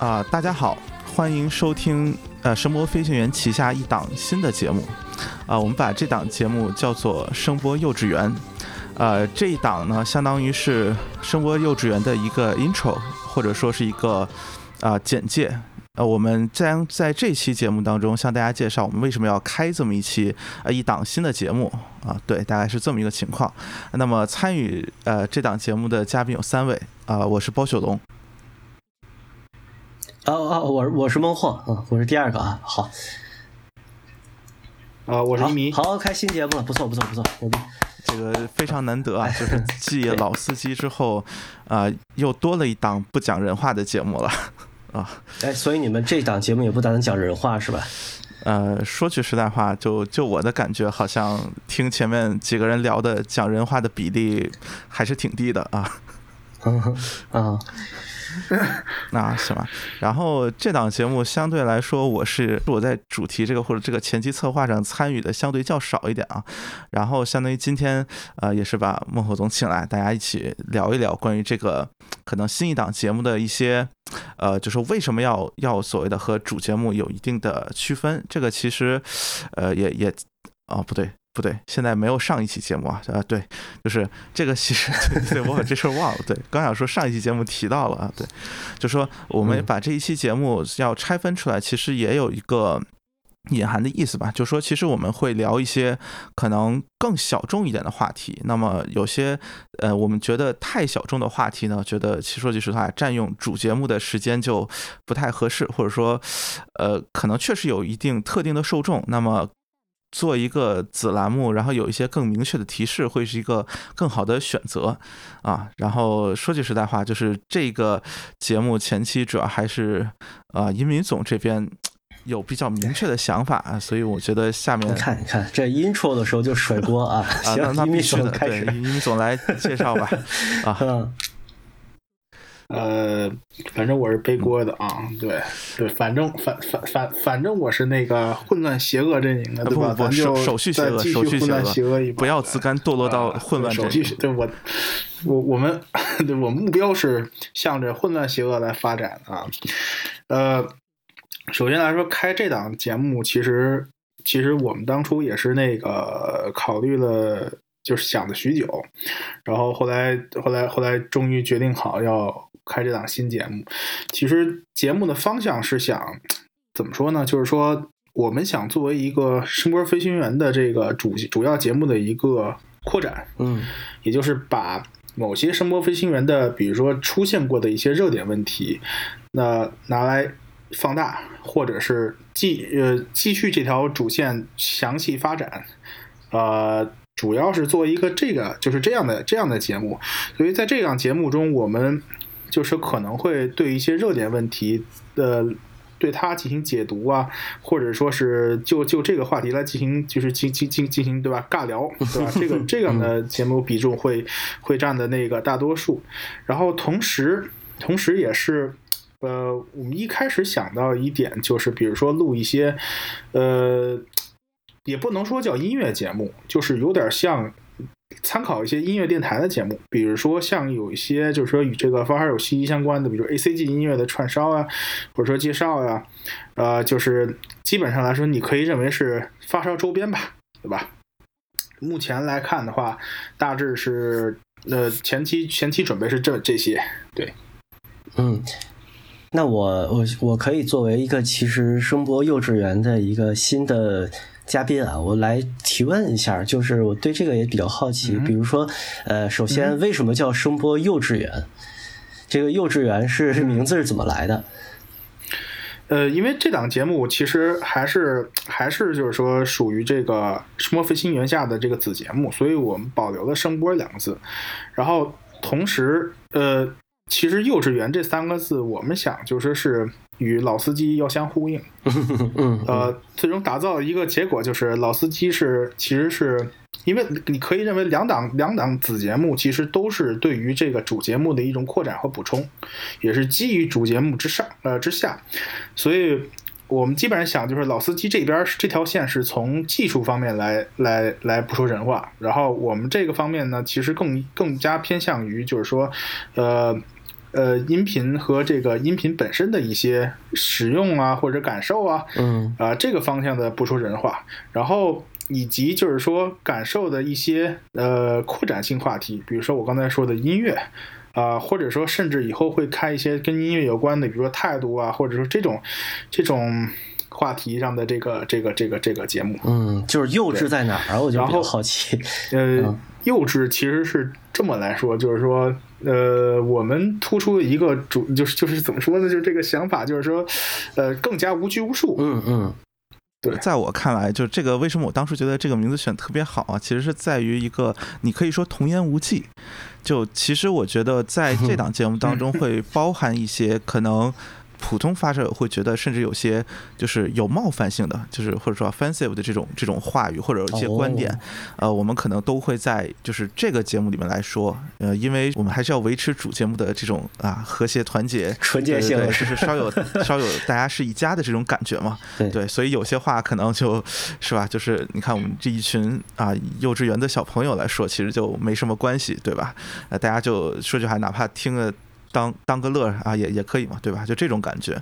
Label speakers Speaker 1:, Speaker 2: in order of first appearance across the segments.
Speaker 1: 啊，大家好，欢迎收听呃声波飞行员旗下一档新的节目，啊，我们把这档节目叫做声波幼稚园，呃，这一档呢，相当于是声波幼稚园的一个 intro，或者说是一个啊简介，呃，我们将在这期节目当中向大家介绍我们为什么要开这么一期呃一档新的节目。啊，对，大概是这么一个情况。那么参与呃这档节目的嘉宾有三位。啊，我是包雪龙。
Speaker 2: 哦哦，我我是孟获，嗯，我是第二个啊，好，
Speaker 3: 啊，我是一迷，
Speaker 2: 好，开新节目了，不错不错不错，牛逼，
Speaker 1: 这个非常难得啊，就是 继老司机之后，啊，又多了一档不讲人话的节目了，啊，
Speaker 2: 哎，所以你们这档节目也不打算讲人话是吧？
Speaker 1: 呃，说句实在话，就就我的感觉，好像听前面几个人聊的讲人话的比例还是挺低的啊，
Speaker 2: 啊。
Speaker 1: 那行吧，然后这档节目相对来说，我是我在主题这个或者这个前期策划上参与的相对较少一点啊。然后相当于今天呃也是把孟获总请来，大家一起聊一聊关于这个可能新一档节目的一些呃，就是为什么要要所谓的和主节目有一定的区分。这个其实呃也也哦不对。不对，现在没有上一期节目啊，啊对，就是这个其实 对我把这事儿忘了，对，刚想说上一期节目提到了啊，对，就说我们把这一期节目要拆分出来，其实也有一个隐含的意思吧，就说其实我们会聊一些可能更小众一点的话题，那么有些呃我们觉得太小众的话题呢，觉得其实说句实话，占用主节目的时间就不太合适，或者说呃可能确实有一定特定的受众，那么。做一个子栏目，然后有一些更明确的提示，会是一个更好的选择啊。然后说句实在话，就是这个节目前期主要还是啊，移民总这边有比较明确的想法啊，所以我觉得下面
Speaker 2: 看，一看这 intro 的时候就甩锅啊，
Speaker 1: 行，那必须的，
Speaker 2: 对，
Speaker 1: 移民总来介绍吧 啊。
Speaker 3: 呃，反正我是背锅的啊，对对，反正反反反反正我是那个混乱邪恶阵营的，对吧？
Speaker 1: 不不，手手续邪恶，手续
Speaker 3: 邪恶，
Speaker 1: 不要自甘堕落到混乱
Speaker 3: 手续。对我我我们对我目标是向着混乱邪恶来发展啊。呃，首先来说，开这档节目，其实其实我们当初也是那个考虑了，就是想了许久，然后后来后来后来终于决定好要。开这档新节目，其实节目的方向是想 怎么说呢？就是说，我们想作为一个声波飞行员的这个主主要节目的一个扩展，
Speaker 2: 嗯，
Speaker 3: 也就是把某些声波飞行员的，比如说出现过的一些热点问题，那拿来放大，或者是继呃继续这条主线详细发展，呃，主要是做一个这个就是这样的这样的节目。所以在这档节目中，我们就是可能会对一些热点问题的对它进行解读啊，或者说是就就这个话题来进行就是进进进进行对吧尬聊对吧？这个 这样的节目比重会会占的那个大多数。然后同时同时也是呃，我们一开始想到一点就是，比如说录一些呃，也不能说叫音乐节目，就是有点像。参考一些音乐电台的节目，比如说像有一些就是说与这个发烧友息息相关的，比如 A C G 音乐的串烧啊，或者说介绍呀，呃，就是基本上来说，你可以认为是发烧周边吧，对吧？目前来看的话，大致是呃前期前期准备是这这些，对，
Speaker 2: 嗯，那我我我可以作为一个其实声波幼稚园的一个新的。嘉宾啊，我来提问一下，就是我对这个也比较好奇。比如说，呃，首先为什么叫声波幼稚园？这个幼稚园是名字是怎么来的？
Speaker 3: 呃，因为这档节目其实还是 还是就是说属于这个声波飞行员下的这个子节目，所以我们保留了“声波”两个字。然后同时，呃，其实“幼稚园”这三个字，我们想就是是。与老司机要相呼应，呃，最终打造一个结果就是老司机是其实是因为你可以认为两档两档子节目其实都是对于这个主节目的一种扩展和补充，也是基于主节目之上呃之下，所以我们基本上想就是老司机这边这条线是从技术方面来来来不说人话，然后我们这个方面呢其实更更加偏向于就是说呃。呃音频和这个音频本身的一些使用啊或者感受啊，
Speaker 2: 嗯
Speaker 3: 啊、这个方向的不说人话，然后以及就是说感受的一些呃扩展性话题，比如说我刚才说的音乐。啊、或者说甚至以后会开一些跟音乐有关的，比如说态度啊，或者说这种这种话题上的这个这个这个这个节目。
Speaker 2: 嗯，就是幼稚在哪儿啊？我就比较
Speaker 3: 然后
Speaker 2: 好奇。
Speaker 3: 呃
Speaker 2: 嗯，
Speaker 3: 幼稚其实是这么来说，就是说，呃，我们突出一个主，就是就是怎么说呢？就是这个想法，就是说，呃，更加无拘无束。
Speaker 2: 嗯嗯
Speaker 3: 对
Speaker 1: 在我看来，就这个为什么我当时觉得这个名字选得特别好啊？其实是在于一个，你可以说童言无忌。就其实我觉得在这档节目当中 会包含一些可能。普通发射会觉得，甚至有些就是有冒犯性的，就是或者说 offensive 的这种这种话语或者一些观点，呃，我们可能都会在就是这个节目里面来说，呃，因为我们还是要维持主节目的这种啊和谐团结、
Speaker 2: 纯洁性
Speaker 1: 就是稍有 稍有大家是一家的这种感觉嘛。
Speaker 2: 对
Speaker 1: 对，所以有些话可能就是吧，就是你看我们这一群啊幼稚园的小朋友来说，其实就没什么关系，对吧？呃，大家就说句话，哪怕听了当当个乐啊，也也可以嘛，对吧？就这种感觉。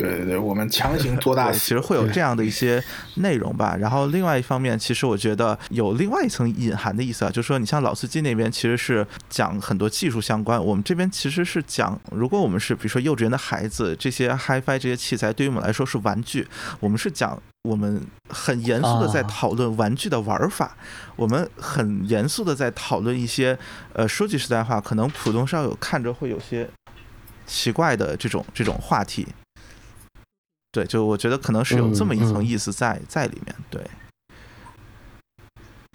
Speaker 3: 对对对，我们强行做大，
Speaker 1: 其实会有这样的一些内容吧。然后另外一方面，其实我觉得有另外一层隐含的意思啊，就是说你像老司机那边其实是讲很多技术相关，我们这边其实是讲，如果我们是比如说幼稚园的孩子，这些 HiFi 这些器材对于我们来说是玩具，我们是讲。我们很严肃的在
Speaker 2: 啊
Speaker 1: 讨论玩具的玩法，我们很严肃的在讨论一些，呃，说句实在话，可能普通烧友看着会有些奇怪的这种这种话题。对，就我觉得可能是有这么一层意思在、在里面。对，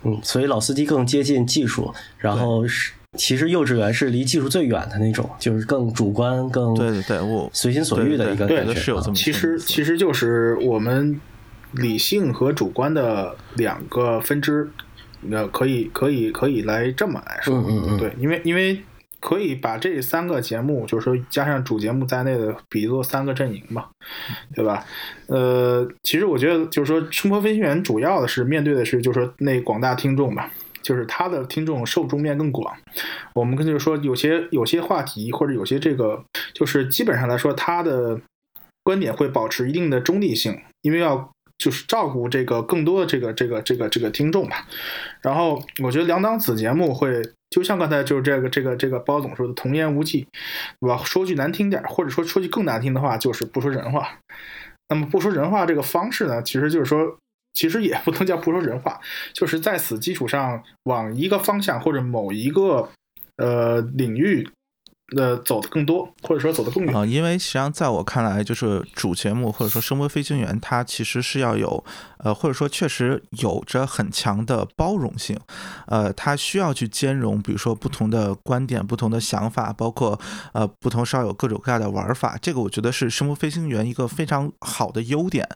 Speaker 2: 嗯，所以老司机更接近技术，然后是其实幼稚园是离技术最远的那种，就是更主观、更
Speaker 1: 对对对，我
Speaker 2: 随心所欲的一个
Speaker 3: 对
Speaker 2: 感觉。
Speaker 1: 是有这么
Speaker 3: 其实其实就是我们理性和主观的两个分支，呃，可以可以可以来这么来说。
Speaker 2: 嗯嗯嗯，
Speaker 3: 对，因为因为可以把这三个节目，就是说加上主节目在内的，比作三个阵营嘛，对吧？呃，其实我觉得就是说，生活飞行员主要的是面对的是就是说那广大听众吧。就是他的听众受众面更广，我们跟就是说有些有些话题或者有些这个，就是基本上来说，他的观点会保持一定的中立性，因为要就是照顾这个更多的这个这个这个这个听众吧。然后我觉得两档子节目会，就像刚才就是这个这个这个包总说的童言无忌，对吧？说句难听点，或者说说句更难听的话，就是不说人话。那么不说人话这个方式呢，其实就是说，其实也不能叫不说人话，就是在此基础上往一个方向或者某一个呃领域呃走的更多，或者说走得更远。
Speaker 1: 啊、因为实际上在我看来，就是主节目或者说声波飞行员，它其实是要有，呃，或者说确实有着很强的包容性，呃，它需要去兼容，比如说不同的观点、不同的想法，包括呃不同稍有各种各样的玩法，这个我觉得是声波飞行员一个非常好的优点，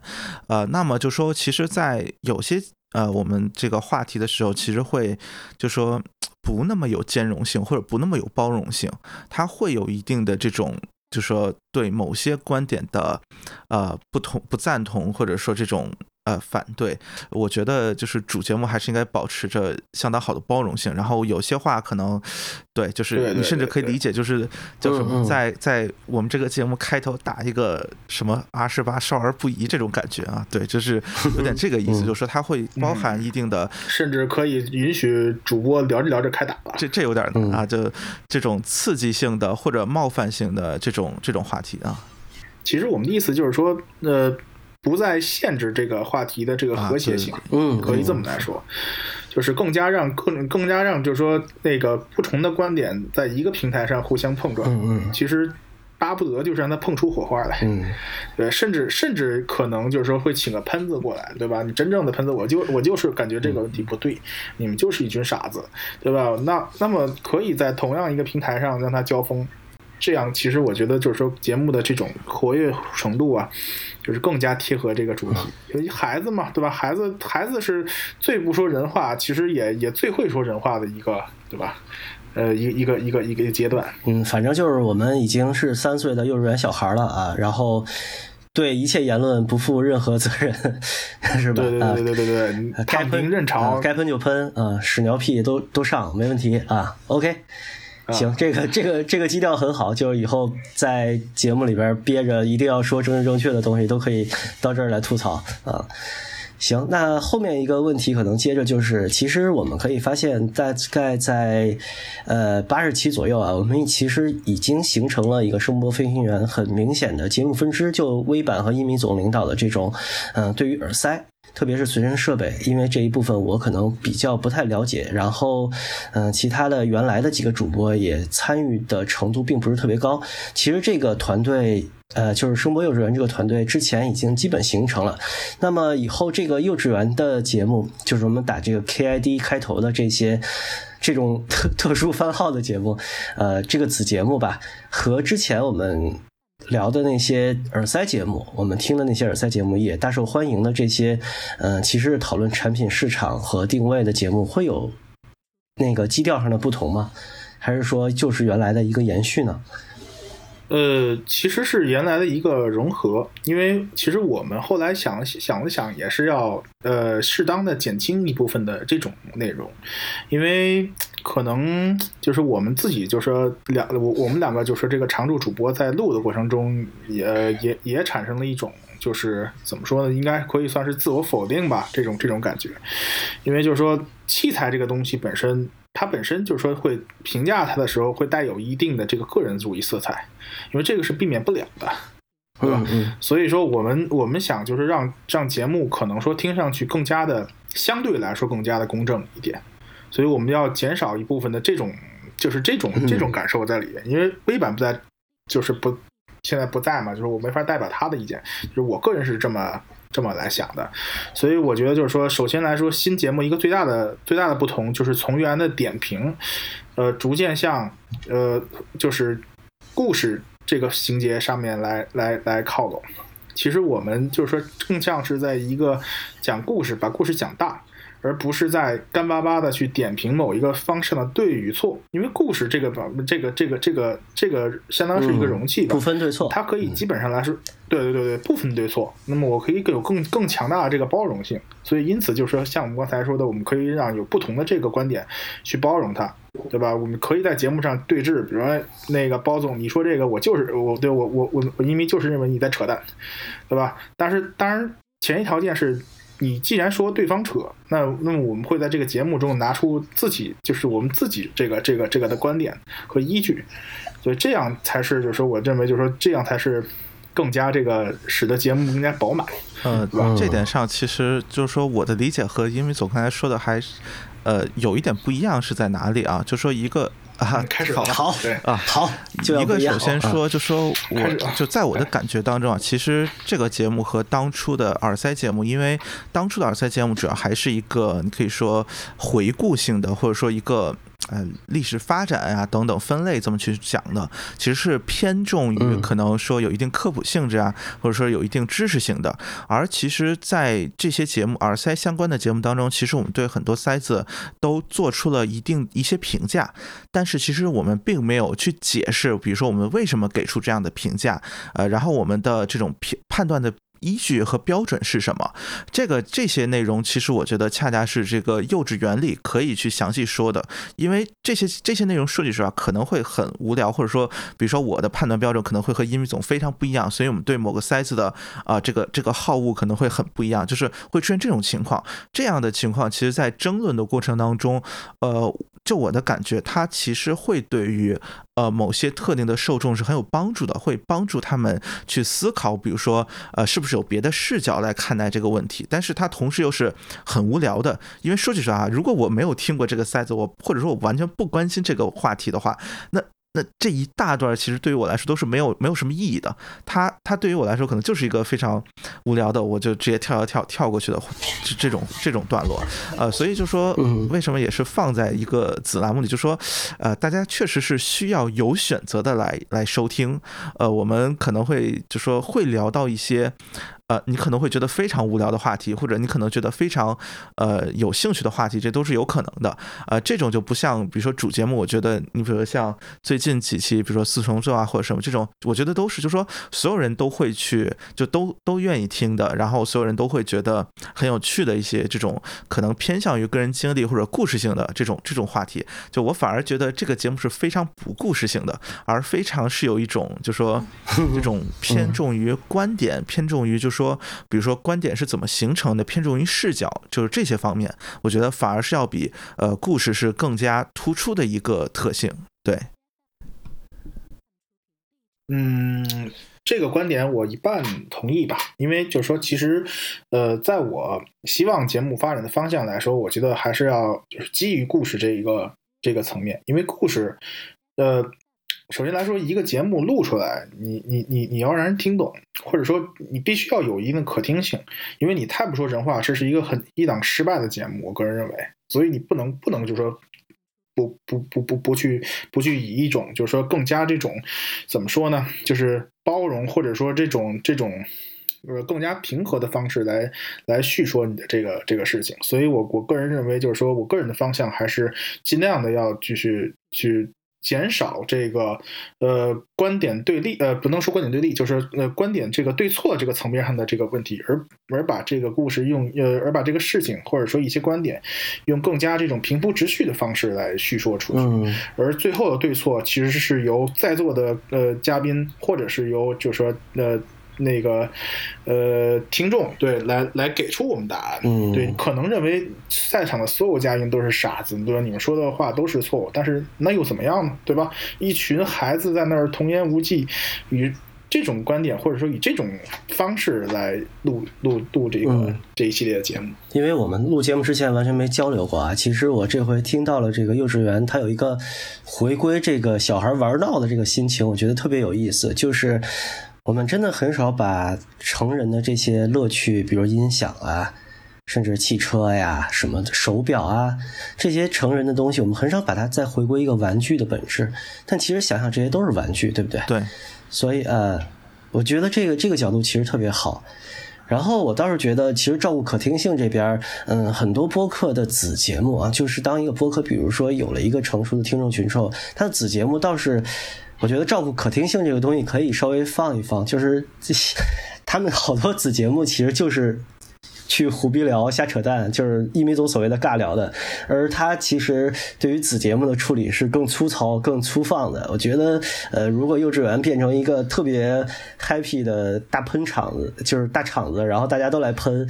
Speaker 1: 呃，那么就说其实，在有些呃我们这个话题的时候，其实会就说不那么有兼容性，或者不那么有包容性。它会有一定的这种，就说对某些观点的呃不同、不赞同，或者说这种呃反对。我觉得就是主节目还是应该保持着相当好的包容性。然后有些话可能对，就是你甚至可以理解，就是叫什么，在在我们这个节目开头打一个什么“阿十八少儿不宜”这种感觉啊，对，就是有点这个意思，
Speaker 2: 嗯
Speaker 1: 就是说它会包含一定的
Speaker 3: 甚至可以允许主播聊着聊着开打吧。
Speaker 1: 这这有点啊，就这种刺激性的或者冒犯性的这种这种话题啊，
Speaker 3: 其实我们的意思就是说，呃，不再限制这个话题的这个和谐性，
Speaker 2: 嗯，
Speaker 3: 可以这么来说，就是更加让更更加让就是说那个不同的观点在一个平台上互相碰撞。
Speaker 2: 嗯嗯
Speaker 3: 其实巴不得就是让它碰出火花来。
Speaker 2: 嗯
Speaker 3: 对，甚至甚至可能就是说会请个喷子过来，对吧？你真正的喷子，我就我就是感觉这个问题不对，你们就是一群傻子，对吧？那那么可以在同样一个平台上让他交锋，这样其实我觉得就是说节目的这种活跃程度啊，就是更加贴合这个主题。因为孩子嘛，对吧？孩子孩子是最不说人话，其实也也最会说人话的一个，对吧？呃，一个一个一个一个阶段。
Speaker 2: 嗯，反正就是我们已经是三岁的幼儿园小孩了啊，然后对一切言论不负任何责任，是吧？
Speaker 3: 对对
Speaker 2: 啊
Speaker 3: 对对对对
Speaker 2: 该喷
Speaker 3: 平认潮
Speaker 2: 啊，该喷就喷啊，屎尿屁都都上，没问题啊。OK，行，这个这个这个基调很好，就是以后在节目里边憋着一定要说政治正确的东西，都可以到这儿来吐槽啊。行，那后面一个问题可能接着就是，其实我们可以发现，大概在呃八十期左右啊，我们其实已经形成了一个声波飞行员很明显的节目分支，就微版和一米总领导的这种，嗯，对于耳塞。特别是随身设备，因为这一部分我可能比较不太了解。然后，嗯，其他的原来的几个主播也参与的程度并不是特别高。其实这个团队，呃，就是声波幼稚园这个团队之前已经基本形成了。那么以后这个幼稚园的节目，就是我们打这个 KID 开头的这些这种特特殊番号的节目，呃，这个子节目吧，和之前我们。聊的那些耳塞节目，我们听的那些耳塞节目也大受欢迎的这些，嗯，其实讨论产品市场和定位的节目，会有那个基调上的不同吗？还是说就是原来的一个延续呢？
Speaker 3: 呃，其实是原来的一个融合，因为其实我们后来想想了想，也是要呃适当的减轻一部分的这种内容，因为可能就是我们自己就说两我我们两个就是这个常驻主播在录的过程中，也也也产生了一种就是怎么说呢，应该可以算是自我否定吧，这种这种感觉，因为就是说器材这个东西本身。它本身就是说会评价它的时候会带有一定的这个个人主义色彩，因为这个是避免不了的，对吧？所以说我们我们想就是让让节目可能说听上去更加的相对来说更加的公正一点，所以我们要减少一部分的这种就是这种这种感受在里面，因为微版不在就是不现在不在嘛，就是我没法代表他的意见，就是我个人是这么。这么来想的，所以我觉得就是说，首先来说，新节目一个最大的最大的不同就是从原来的点评，呃，逐渐向呃就是故事这个情节上面来来来靠拢。其实我们就是说，更像是在一个讲故事，把故事讲大。而不是在干巴巴的去点评某一个方式的对与错，因为故事这个吧这个这个这个这个相当是一个容器吧，
Speaker 2: 不分对错，
Speaker 3: 它可以基本上来说，对对对对，不分对错。那么我可以有更更强大的这个包容性，所以因此就是说，像我们刚才说的，我们可以让有不同的这个观点去包容它，对吧？我们可以在节目上对峙，比如说那个包总，你说这个我就是我对我我我我因为就是认为你在扯淡，对吧？但是当然前提条件是。你既然说对方扯，那那么我们会在这个节目中拿出自己，就是我们自己这个这个这个的观点和依据，所以这样才是，就是说我认为，就是说这样才是更加这个使得节目更加饱满。
Speaker 1: 嗯，这点上其实就是说我的理解和因为总刚才说的还呃有一点不一样是在哪里啊？就说一个。啊，
Speaker 3: 开始好，
Speaker 2: 好
Speaker 1: 啊，
Speaker 2: 好。
Speaker 1: 一个首先说，就说我就在我的感觉当中啊，其实这个节目和当初的耳塞节目，因为当初的耳塞节目主要还是一个你可以说回顾性的，或者说一个。呃，历史发展啊，等等分类这么去讲的，其实是偏重于可能说有一定科普性质啊，或者说有一定知识性的。而其实，在这些节目耳塞相关的节目当中，其实我们对很多塞子都做出了一定一些评价，但是其实我们并没有去解释，比如说我们为什么给出这样的评价，呃，然后我们的这种评判断的。依据和标准是什么？这个这些内容，其实我觉得恰恰是这个幼稚园里可以去详细说的，因为这些这些内容说句实话可能会很无聊，或者说，比如说我的判断标准可能会和英语总非常不一样，所以我们对某个塞子的啊这个这个好恶可能会很不一样，就是会出现这种情况。这样的情况，其实在争论的过程当中，呃。就我的感觉，它其实会对于呃某些特定的受众是很有帮助的，会帮助他们去思考，比如说呃是不是有别的视角来看待这个问题。但是它同时又是很无聊的，因为说句实话，如果我没有听过这个赛子，我或者说我完全不关心这个话题的话，那。那这一大段其实对于我来说都是没有没有什么意义的，它它对于我来说可能就是一个非常无聊的，我就直接跳跳跳跳过去的这这种这种段落，呃，所以就说为什么也是放在一个子栏目里，就说呃大家确实是需要有选择的来来收听，呃，我们可能会就说会聊到一些。呃，你可能会觉得非常无聊的话题，或者你可能觉得非常呃有兴趣的话题，这都是有可能的。呃，这种就不像，比如说主节目，我觉得你比如说像最近几期，比如说四重奏啊或者什么这种，我觉得都是，就说所有人都会去，就都都愿意听的，然后所有人都会觉得很有趣的一些这种可能偏向于个人经历或者故事性的这种这种话题，就我反而觉得这个节目是非常不故事性的，而非常是有一种就说 这种偏重于观点，偏重于就说。说，比如说观点是怎么形成的，偏重于视角，就是这些方面，我觉得反而是要比呃故事是更加突出的一个特性。对，
Speaker 3: 嗯，这个观点我一半同意吧，因为就是说，其实呃，在我希望节目发展的方向来说，我觉得还是要就是基于故事这一个这个层面，因为故事，呃。首先来说，一个节目录出来，你你你你要让人听懂，或者说你必须要有一定的可听性，因为你太不说人话，这是一个很一档失败的节目。我个人认为，所以你不能不能就说不不不不不去不去以一种就是说更加这种怎么说呢，就是包容或者说这种这种呃更加平和的方式来来叙说你的这个这个事情。所以我我个人认为，就是说我个人的方向还是尽量的要继续去。减少这个呃观点对立，呃不能说观点对立，就是呃观点这个对错这个层面上的这个问题，而而把这个故事用呃而把这个事情或者说一些观点用更加这种平铺直叙的方式来叙说出去，而最后的对错其实是由在座的呃嘉宾或者是由就是说呃。那个，呃，听众对来来给出我们答案，
Speaker 2: 嗯，
Speaker 3: 对，可能认为在场的所有嘉宾都是傻子，对吧？你们说的话都是错误，但是那又怎么样呢？对吧？一群孩子在那儿童言无忌，与这种观点或者说以这种方式来录录录这个这一系列的节目，
Speaker 2: 因为我们录节目之前完全没交流过啊。其实我这回听到了这个幼稚园，它有一个回归这个小孩玩闹的这个心情，我觉得特别有意思，就是。我们真的很少把成人的这些乐趣，比如音响啊，甚至汽车呀、什么手表啊，这些成人的东西，我们很少把它再回归一个玩具的本质。但其实想想，这些都是玩具，对不对？
Speaker 1: 对。
Speaker 2: 所以呃，我觉得这个这个角度其实特别好。然后我倒是觉得，其实照顾可听性这边，嗯，很多播客的子节目啊，就是当一个播客，比如说有了一个成熟的听众群之后，它的子节目倒是。我觉得照顾可听性这个东西可以稍微放一放，就是这些他们好多子节目其实就是去胡逼聊、瞎扯淡，就是一米总所谓的尬聊的，而他其实对于子节目的处理是更粗糙、更粗放的。我觉得，呃，如果幼稚园变成一个特别 happy 的大喷场子，就是大场子，然后大家都来喷，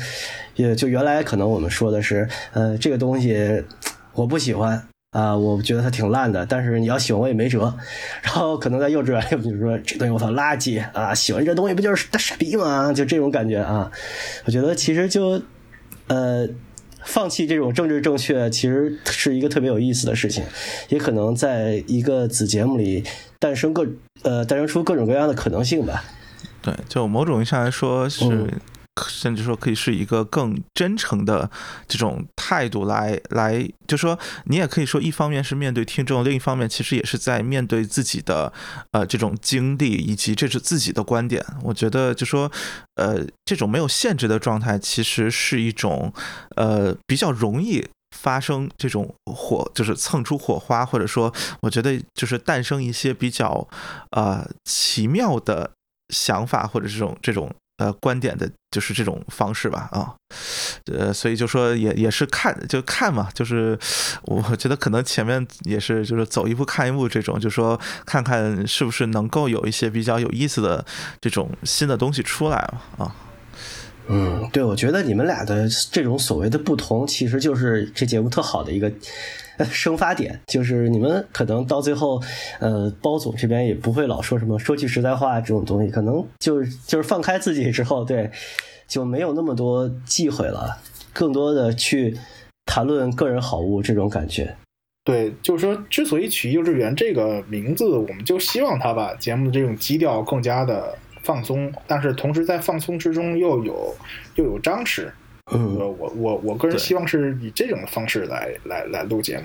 Speaker 2: 也就原来可能我们说的是，呃，这个东西我不喜欢。啊，我觉得它挺烂的，但是你要喜欢我也没辙。然后可能在幼稚园，比如说这东西我操垃圾啊，喜欢这东西不就是大傻逼吗？就这种感觉啊。我觉得其实就呃，放弃这种政治正确，其实是一个特别有意思的事情，也可能在一个子节目里诞生各呃诞生出各种各样的可能性吧。
Speaker 1: 对，就某种意义上来说是。甚至说可以是一个更真诚的这种态度来来，就说你也可以说，一方面是面对听众，另一方面其实也是在面对自己的呃这种经历以及这是自己的观点。我觉得就说呃这种没有限制的状态，其实是一种呃比较容易发生这种火，就是蹭出火花，或者说我觉得就是诞生一些比较呃奇妙的想法或者这种这种。呃，观点的就是这种方式吧，啊，呃，所以就说也也是看就看嘛，就是我觉得可能前面也是就是走一步看一步这种，就说看看是不是能够有一些比较有意思的这种新的东西出来嘛，啊，
Speaker 2: 嗯，对，我觉得你们俩的这种所谓的不同，其实就是这节目特好的一个。生发点就是你们可能到最后，呃，包总这边也不会老说什么说句实在话这种东西，可能就是就是放开自己之后，对，就没有那么多忌讳了，更多的去谈论个人好恶这种感觉。
Speaker 3: 对，就是说，之所以取“幼稚园”这个名字，我们就希望他把节目的这种基调更加的放松，但是同时在放松之中又有又有张弛。
Speaker 2: 嗯，
Speaker 3: 我我我个人希望是以这种方式来来来录节目。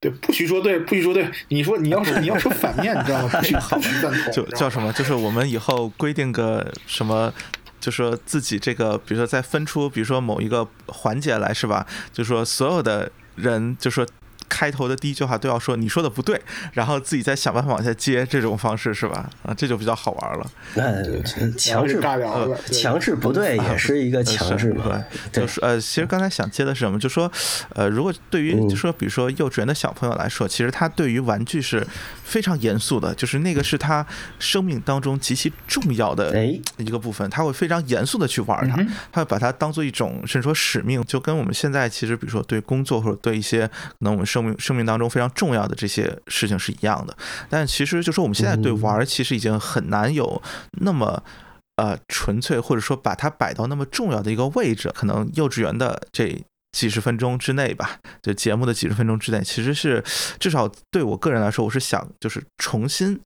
Speaker 3: 对，不许说对，不许说对。你说你要是 你要说反面，你知道吗？不许不许赞同。
Speaker 1: 就叫什么？就是我们以后规定个什么，就说自己这个，比如说再分出，比如说某一个环节来，是吧？就说所有的人，就说。开头的第一句话都要说你说的不对，然后自己再想办法往下接，这种方式是吧？啊，这就比较好玩了。
Speaker 2: 那强制
Speaker 3: 尬聊了，
Speaker 2: 强制不对也是一个强制嘛？
Speaker 1: 对，就是呃，其实刚才想接的是什么？就说呃，如果对于就说比如说幼稚园的小朋友来说，其实他对于玩具是非常严肃的，就是那个是他生命当中极其重要的一个部分，他会非常严肃的去玩它，他会把它当做一种甚至说使命，就跟我们现在其实比如说对工作或者对一些可能我们生命生命当中非常重要的这些事情是一样的，但其实就说我们现在对玩，其实已经很难有那么呃纯粹，或者说把它摆到那么重要的一个位置。可能幼稚园的这几十分钟之内吧，就节目的几十分钟之内，其实是至少对我个人来说，我是想就是重新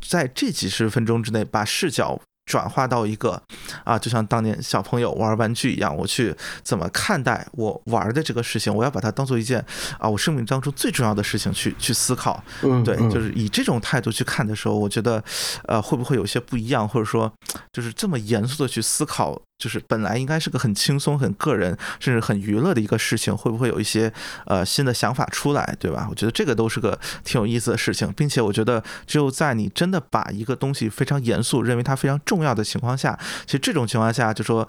Speaker 1: 在这几十分钟之内把视角。转化到一个啊，就像当年小朋友玩玩具一样，我去怎么看待我玩的这个事情？我要把它当做一件啊，我生命当中最重要的事情去去思考。
Speaker 2: 嗯，
Speaker 1: 对，就是以这种态度去看的时候，我觉得呃，会不会有些不一样？或者说，就是这么严肃的去思考，就是本来应该是个很轻松、很个人，甚至很娱乐的一个事情，会不会有一些呃新的想法出来？对吧？我觉得这个都是个挺有意思的事情，并且我觉得只有在你真的把一个东西非常严肃，认为它非常重。要的情况下，其实这种情况下，就说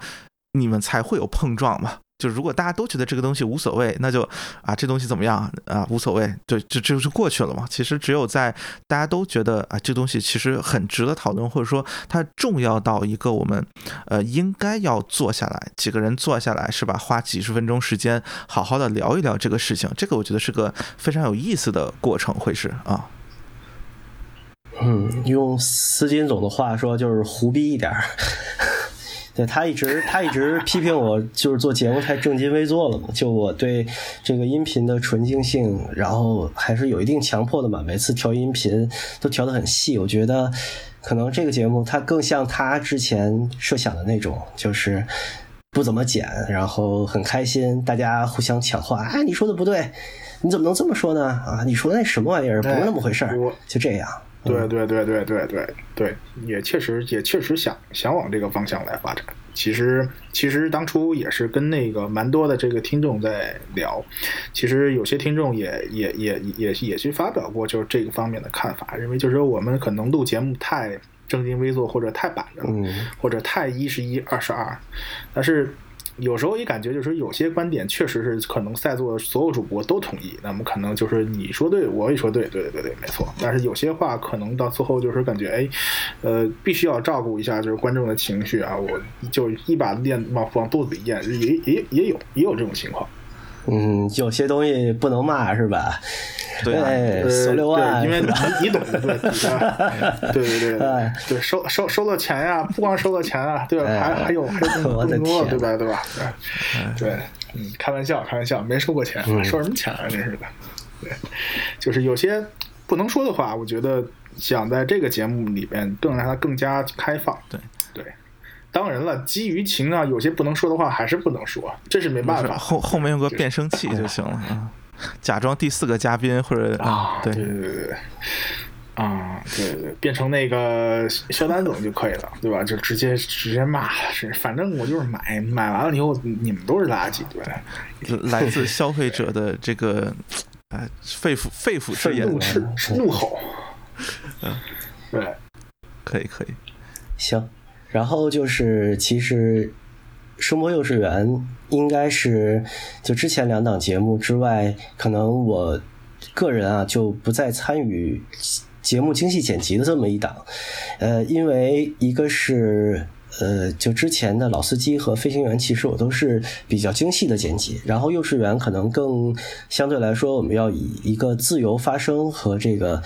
Speaker 1: 你们才会有碰撞嘛。就如果大家都觉得这个东西无所谓，那就啊，这东西怎么样啊，无所谓，对，这这就是过去了嘛。其实只有在大家都觉得啊，这东西其实很值得讨论，或者说它重要到一个我们呃应该要坐下来，几个人坐下来是吧？花几十分钟时间，好好的聊一聊这个事情。这个我觉得是个非常有意思的过程，会是啊。
Speaker 2: 嗯，用司金总的话说，就是胡逼一点儿。对他一直他一直批评我，就是做节目太正襟危坐了嘛。就我对这个音频的纯净性，然后还是有一定强迫的嘛。每次调音频都调得很细，我觉得可能这个节目它更像他之前设想的那种，就是不怎么剪，然后很开心，大家互相抢话。哎，你说的不对，你怎么能这么说呢？啊，你说那什么玩意儿，不是那么回事儿，就这样。
Speaker 3: 对对对对对对对，也确实也确实想想往这个方向来发展。其实其实当初也是跟那个蛮多的这个听众在聊，其实有些听众也也也也也去发表过就是这个方面的看法，认为就是说我们可能录节目太正襟危坐，或者太板着，或者太一是一二是二，但是。有时候也感觉就是有些观点确实是可能在座的所有主播都同意，那么可能就是你说对，我也说对，对对对对，没错。但是有些话可能到最后就是感觉，哎，呃，必须要照顾一下就是观众的情绪啊，我就一把咽往往肚子里咽，也也也有也有这种情况。
Speaker 2: 嗯，有些东西不能骂是吧？
Speaker 1: 对，
Speaker 2: 十六万，
Speaker 3: 因为你你懂的，对对对对对，收收收了钱呀，不光收了钱啊，对吧？还还有还有更多，对吧？对吧？对，嗯，开玩笑，开玩笑，没收过钱，收什么钱啊？真是的，对，就是有些不能说的话，我觉得想在这个节目里边更让它更加开放，
Speaker 1: 对
Speaker 3: 对。当然了，基于情啊，有些不能说的话还是不能说，这是没办法。
Speaker 1: 后后面用个变声器就行了啊，假装第四个嘉宾或者
Speaker 3: 啊，对。对对对对，啊，对对对，变成那个肖丹总就可以了，对吧？就直接直接骂，是反正我就是买，买完了以后你们都是垃圾，对。
Speaker 1: 来自消费者的这个呃肺腑肺腑之言，
Speaker 3: 怒斥怒吼，嗯，对，
Speaker 1: 可以可以，
Speaker 2: 行。然后就是，其实声波幼稚园应该是就之前两档节目之外，可能我个人啊就不再参与节目精细剪辑的这么一档。呃，因为一个是呃，就之前的老司机和飞行员，其实我都是比较精细的剪辑。然后幼稚园可能更相对来说，我们要以一个自由发声和这个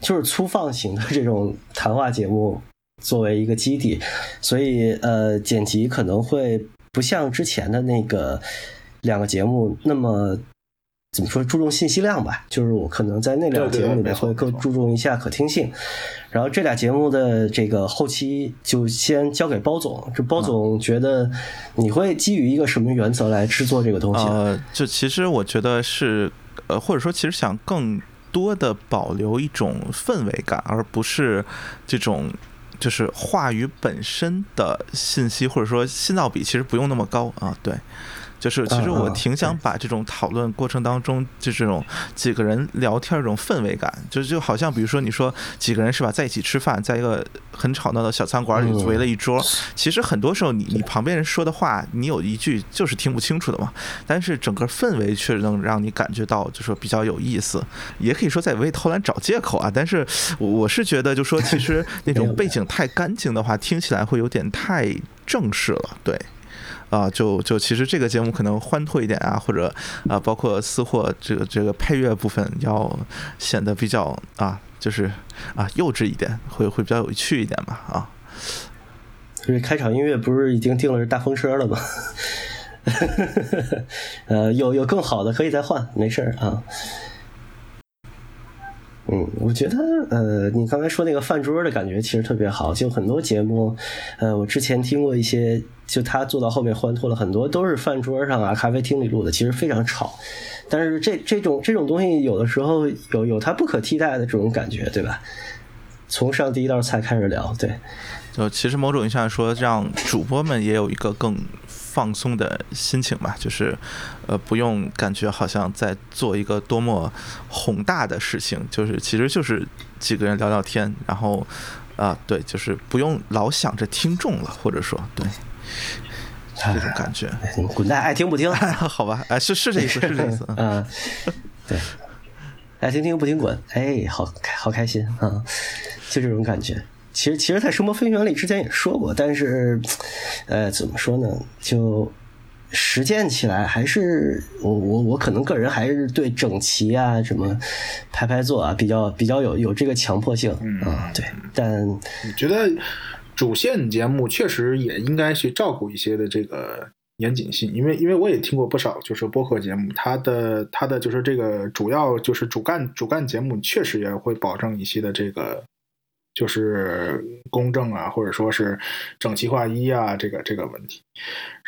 Speaker 2: 就是粗放型的这种谈话节目。作为一个基地，所以呃，剪辑可能会不像之前的那个两个节目那么怎么说注重信息量吧。就是我可能在那两个节目里面会更注重一下可听性。然后这俩节目的这个后期就先交给包总。这包总觉得你会基于一个什么原则来制作这个东西？
Speaker 1: 呃，就其实我觉得是。呃，或者说其实想更多的保留一种氛围感，而不是这种就是话语本身的信息，或者说信噪比其实不用那么高啊，对。就是其实我挺想把这种讨论过程当中，就这种几个人聊天这种氛围感，就就好像比如说你说几个人是吧，在一起吃饭，在一个很吵闹的小餐馆里围了一桌，其实很多时候你你旁边人说的话，你有一句就是听不清楚的嘛，但是整个氛围却能让你感觉到就说比较有意思，也可以说在为偷懒找借口啊，但是我是觉得就说其实那种 背景太干净的话，听起来会有点太正式了，对。啊，就就其实这个节目可能欢脱一点啊，或者啊，包括私货这个这个配乐部分要显得比较啊，就是啊幼稚一点，会会比较有趣一点吧啊。
Speaker 2: 因为开场音乐不是已经定了是大风车了吗？呃，有有更好的可以再换，没事儿啊。嗯，我觉得呃，你刚才说那个饭桌的感觉其实特别好，就很多节目，呃，我之前听过一些，就他做到后面欢脱了很多，都是饭桌上啊，咖啡厅里录的，其实非常吵。但是这这种这种东西，有的时候有有它不可替代的这种感觉，对吧？从上第一道菜开始聊，对，
Speaker 1: 就其实某种意义上说，让主播们也有一个更。放松的心情吧，就是，呃，不用感觉好像在做一个多么宏大的事情，就是其实就是几个人聊聊天，然后，啊，对，就是不用老想着听众了，或者说，对，这种感觉。
Speaker 2: 滚蛋，爱听不听，
Speaker 1: 好吧，哎，是是这意思，是这意思，
Speaker 2: 嗯，对，爱听听不听滚，哎，好好开心啊，就这种感觉。其实，其实，在声波飞行员里之前也说过，但是，呃，怎么说呢？就实践起来，还是我我我可能个人还是对整齐啊，什么排排坐啊，比较比较有有这个强迫性啊。对，但
Speaker 3: 我觉得主线节目确实也应该去照顾一些的这个严谨性，因为因为我也听过不少就是播客节目，它的它的就是这个主要就是主干主干节目，确实也会保证一些的这个。就是公正啊，或者说是整齐划一啊，这个这个问题。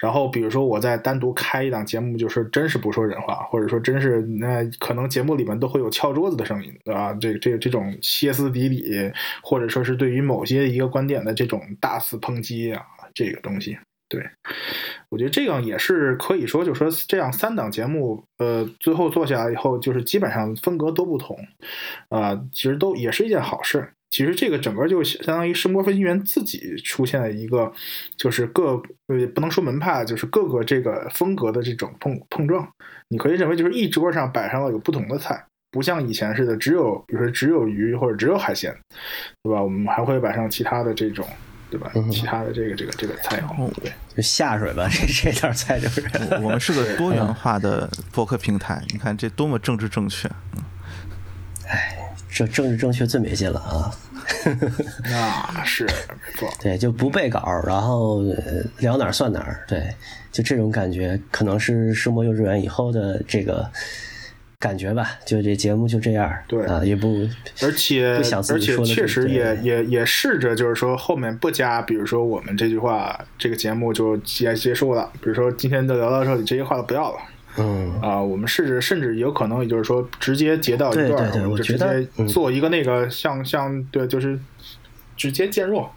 Speaker 3: 然后比如说我再单独开一档节目，就是真是不说人话，或者说真是那可能节目里面都会有敲桌子的声音啊，这这这种歇斯底里，或者说是对于某些一个观点的这种大肆抨击啊，这个东西，对我觉得这样也是可以说，就说这样三档节目，呃，最后做下来以后，就是基本上风格都不同啊，其实都也是一件好事。其实这个整个就相当于声波飞行员自己出现了一个，就是各呃不能说门派，就是各个这个风格的这种碰碰撞。你可以认为就是一桌上摆上了有不同的菜，不像以前似的只有比如说只有鱼或者只有海鲜，对吧？我们还会摆上其他的这种，对吧？其他的这个这个这个菜肴，对，
Speaker 2: 就下水吧，这这道菜就是。
Speaker 1: 我们是个多元化的博客平台，你看这多么政治正确，嗯。
Speaker 2: 哎，这政治正确最没劲了啊！
Speaker 3: 那是没错，
Speaker 2: 对，就不背稿，然后聊哪儿算哪儿，对，就这种感觉，可能是世博幼稚园以后的这个感觉吧。就这节目就这样，
Speaker 3: 对
Speaker 2: 啊，也不
Speaker 3: 而且
Speaker 2: 不想
Speaker 3: 而且确实也也也试着就是说后面不加，比如说我们这句话，这个节目就结结束了。比如说今天就聊到这里，这些话都不要了。
Speaker 2: 嗯
Speaker 3: 啊，我们甚至甚至有可能，也就是说，直接截到一段，我们就直接做一个那个像像对，就是直接渐弱，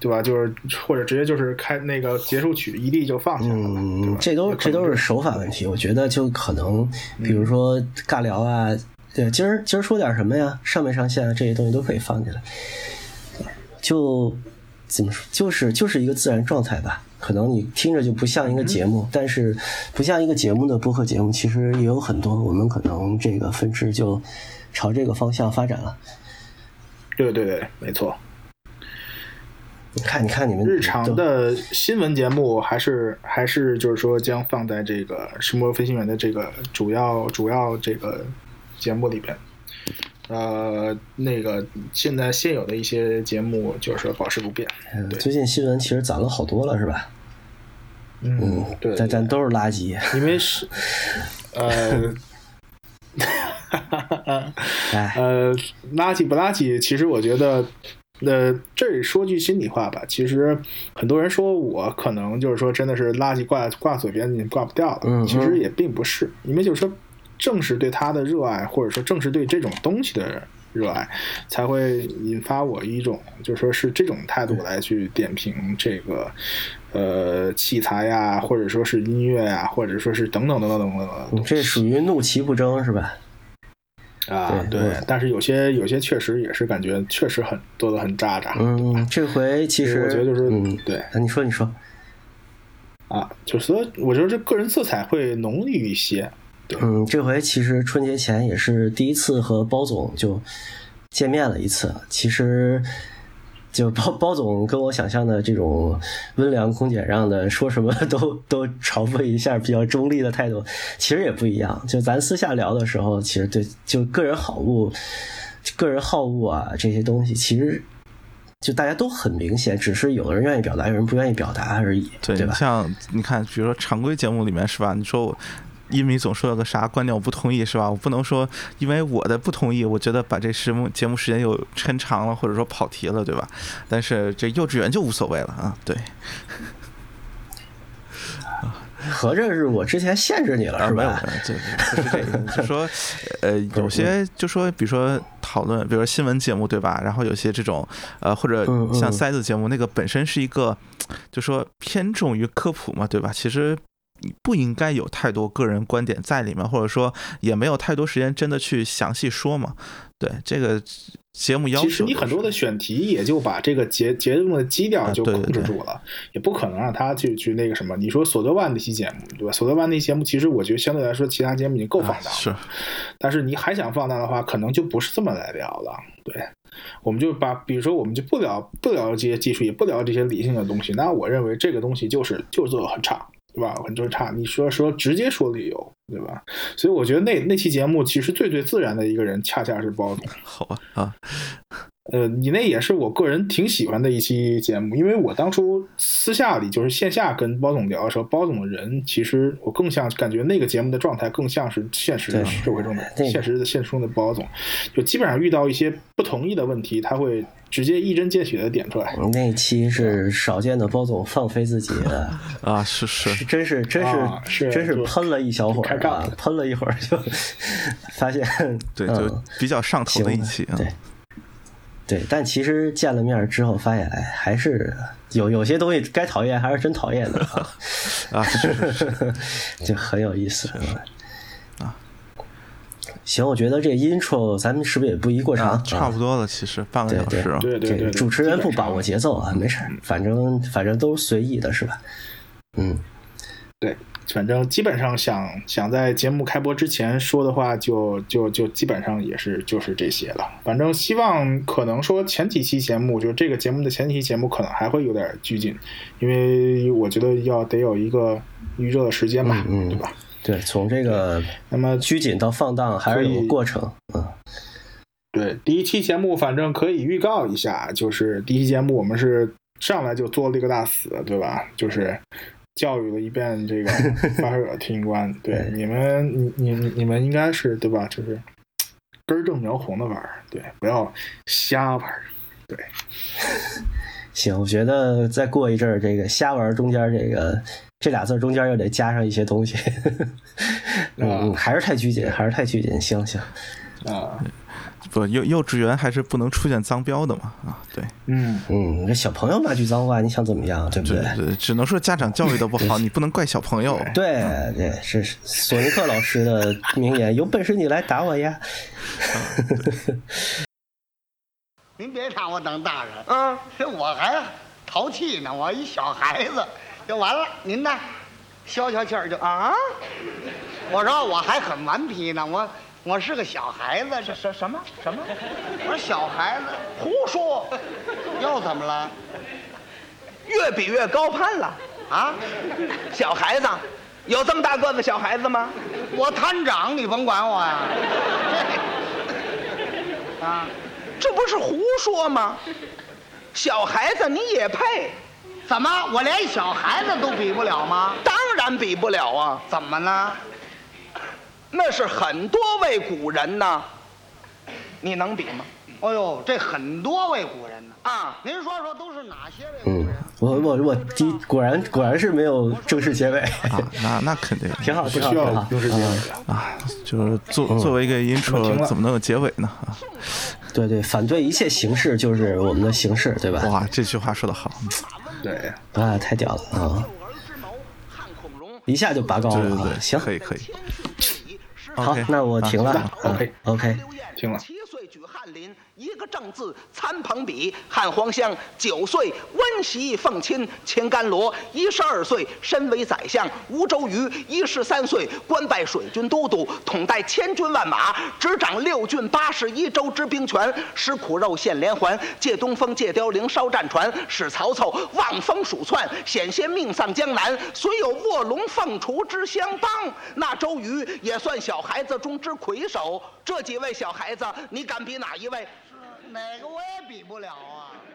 Speaker 3: 对吧？就是或者直接就是开那个结束曲，一地就放下了。
Speaker 2: 嗯，这都这都是手法问题。我觉得就可能，比如说尬聊啊，对，今儿今儿说点什么呀？上没上线啊？这些东西都可以放进来。就怎么说？就是就是一个自然状态吧。可能你听着就不像一个节目，但是不像一个节目的播客节目，其实也有很多。我们可能这个分支就朝这个方向发展了。
Speaker 3: 对对对，没错。
Speaker 2: 你看，你看，你们
Speaker 3: 日常的新闻节目还是还是就是说将放在这个声波飞行员的这个主要主要这个节目里边。呃，那个现在现有的一些节目就是说保持不变。对，
Speaker 2: 最近新闻其实攒了好多了，是吧？
Speaker 3: 嗯，对，
Speaker 2: 但但都是垃圾。
Speaker 3: 因为是，呃，呃，垃圾不垃圾？其实我觉得，呃，这里说句心里话吧，其实很多人说我可能就是说真的是垃圾挂挂嘴边你挂不掉了。
Speaker 2: 嗯，
Speaker 3: 其实也并不是，因为就是说。正是对它的热爱，或者说正是对这种东西的热爱，才会引发我一种就说是这种态度来去点评这个呃器材呀，或者说是音乐呀，或者说是等等等等等等等。
Speaker 2: 这属于怒其不争是吧？
Speaker 3: 啊，对，但是有些有些确实也是感觉确实很做的很渣渣。
Speaker 2: 嗯，这回其实
Speaker 3: 我觉得就是
Speaker 2: 嗯，
Speaker 3: 对，
Speaker 2: 你说你说
Speaker 3: 啊，就所以我觉得这个人色彩会浓郁一些。
Speaker 2: 嗯，这回其实春节前也是第一次和包总就见面了一次。其实就包包总跟我想象的这种温良恭俭让的，说什么都 都嘲讽一下，比较中立的态度，其实也不一样。就咱私下聊的时候，其实对就个人好恶、个人好恶啊这些东西，其实就大家都很明显，只是有的人愿意表达，有人不愿意表达而已，对吧？
Speaker 1: 像你看，比如说常规节目里面是吧？你说我。一米总说了个啥观点，我不同意是吧？我不能说因为我的不同意，我觉得把这节目节目时间又抻长了，或者说跑题了，对吧？但是这幼稚园就无所谓了啊，对。
Speaker 2: 合着是我之前限制你了是吧？
Speaker 1: 对，不是这个，就说 呃，有些就说，比如说讨论，比如说新闻节目对吧？然后有些这种呃，或者像塞子节目，那个本身是一个，就说偏重于科普嘛，对吧？其实。不应该有太多个人观点在里面，或者说也没有太多时间真的去详细说嘛。对这个节目要求，
Speaker 3: 其实你很多的选题也就把这个节节目的基调就控制住了，也不可能让他去去那个什么。你说索德万那期节目，对吧？索德万那期节目，其实我觉得相对来说，其他节目已经够放大了。
Speaker 1: 是，
Speaker 3: 但是你还想放大的话，可能就不是这么来聊了。对，我们就把，比如说，我们就不聊不聊这些技术，也不聊这些理性的东西。那我认为这个东西就是就是做的很差。对吧？很多差，你说说直接说理由，对吧？所以我觉得那那期节目其实最最自然的一个人，恰恰是包总。
Speaker 1: 好吧啊，
Speaker 3: 呃，你那也是我个人挺喜欢的一期节目，因为我当初私下里就是线下跟包总聊的时候，包总的人其实我更像感觉那个节目的状态更像是现实社会中的现实的现实中的包总，就基本上遇到一些不同意的问题，他会。直接一针见血的点出来，
Speaker 2: 那期是少见的包总放飞自己的
Speaker 1: 啊，是是，
Speaker 2: 真是真
Speaker 3: 是是
Speaker 2: 真是喷了一小会儿啊，喷了一会儿就 发现
Speaker 1: 对，就比较上头的一期
Speaker 2: 啊，对对，但其实见了面之后发现，哎，还是有有些东西该讨厌还是真讨厌的啊
Speaker 1: 啊，是是是，
Speaker 2: 就很有意思啊。行，我觉得这 intro 咱们是不是也不宜过长？
Speaker 1: 差不多了，其实半个小
Speaker 3: 时。对对对，
Speaker 2: 主持人不把握节奏啊，没事反正反正都是随意的，是吧？嗯，
Speaker 3: 对，反正基本上想想在节目开播之前说的话，就就就基本上也是就是这些了。反正希望可能说前几期节目，就这个节目的前几期节目可能还会有点拘谨，因为我觉得要得有一个预热的时间吧，嗯对吧？
Speaker 2: 对，从这个
Speaker 3: 那么
Speaker 2: 拘谨到放荡还是有个过程，嗯，
Speaker 3: 对，第一期节目反正可以预告一下，就是第一期节目我们是上来就做了一个大死，对吧？就是教育了一遍这个 发热听官，对你们，你你你们应该是对吧？就是根正苗红的玩儿，对，不要瞎玩儿，对。
Speaker 2: 行，我觉得再过一阵儿，这个瞎玩中间这个。这俩字中间又得加上一些东西，嗯，还是太拘谨，还是太拘谨。行行，
Speaker 3: 啊，
Speaker 1: 不幼幼稚园还是不能出现脏标的嘛，啊，对，
Speaker 3: 嗯
Speaker 2: 嗯，这小朋友骂句脏话，你想怎么样，对不
Speaker 1: 对？对，只能说家长教育的不好，你不能怪小朋友。
Speaker 2: 对对，是索尼克老师的名言：有本事你来打我呀！
Speaker 4: 您别看我当大人，嗯，我还淘气呢，我一小孩子。就完了，您呢？消消气儿就啊！我说我还很顽皮呢，我我是个小孩子，这什什么什么？我说小孩子
Speaker 5: 胡说，
Speaker 4: 又怎么了？
Speaker 5: 越比越高攀了啊！小孩子有这么大个子小孩子吗？
Speaker 4: 我摊长，你甭管我呀！啊，
Speaker 5: 这不是胡说吗？小孩子你也配？
Speaker 4: 怎么，我连小孩子都比不了吗？
Speaker 5: 当然比不了啊！
Speaker 4: 怎么呢？
Speaker 5: 那是很多位古人呢，你能比吗？
Speaker 4: 哎呦，这很多位古人呢
Speaker 5: 啊
Speaker 4: 您说说都是哪些位
Speaker 2: 嗯
Speaker 4: 古人？，
Speaker 2: 我我我第果然果然是没有正式结尾，
Speaker 1: 啊，那那肯定
Speaker 2: 挺好，
Speaker 3: 不
Speaker 2: 挺好，
Speaker 3: 需要
Speaker 2: 挺好。
Speaker 1: 啊，就是作作为一个 intro，怎么能有结尾呢？啊，
Speaker 2: 对对，反对一切形式就是我们的形式，对吧？
Speaker 1: 哇，这句话说的好，
Speaker 3: 对，
Speaker 2: 啊，太屌了啊！
Speaker 5: 汉孔融
Speaker 2: 一下就拔高了啊！
Speaker 1: 对对对，
Speaker 2: 行，
Speaker 1: 可以可以，
Speaker 2: 好那我停了。
Speaker 3: OK
Speaker 2: OK，
Speaker 3: 停了
Speaker 5: 一个正字参朋比；汉黄香九岁温习奉亲，秦甘罗一十二岁身为宰相；吴周瑜一十三岁官拜水军都督，统带千军万马，执掌六郡八十一州之兵权，食苦肉献连环，借东风借凋零烧战船，使曹操望风鼠窜，险些命丧江南。虽有卧龙凤雏之相帮，那周瑜也算小孩子中之魁首。这几位小孩子，你敢比哪一位？
Speaker 4: 哪个我也比不了啊。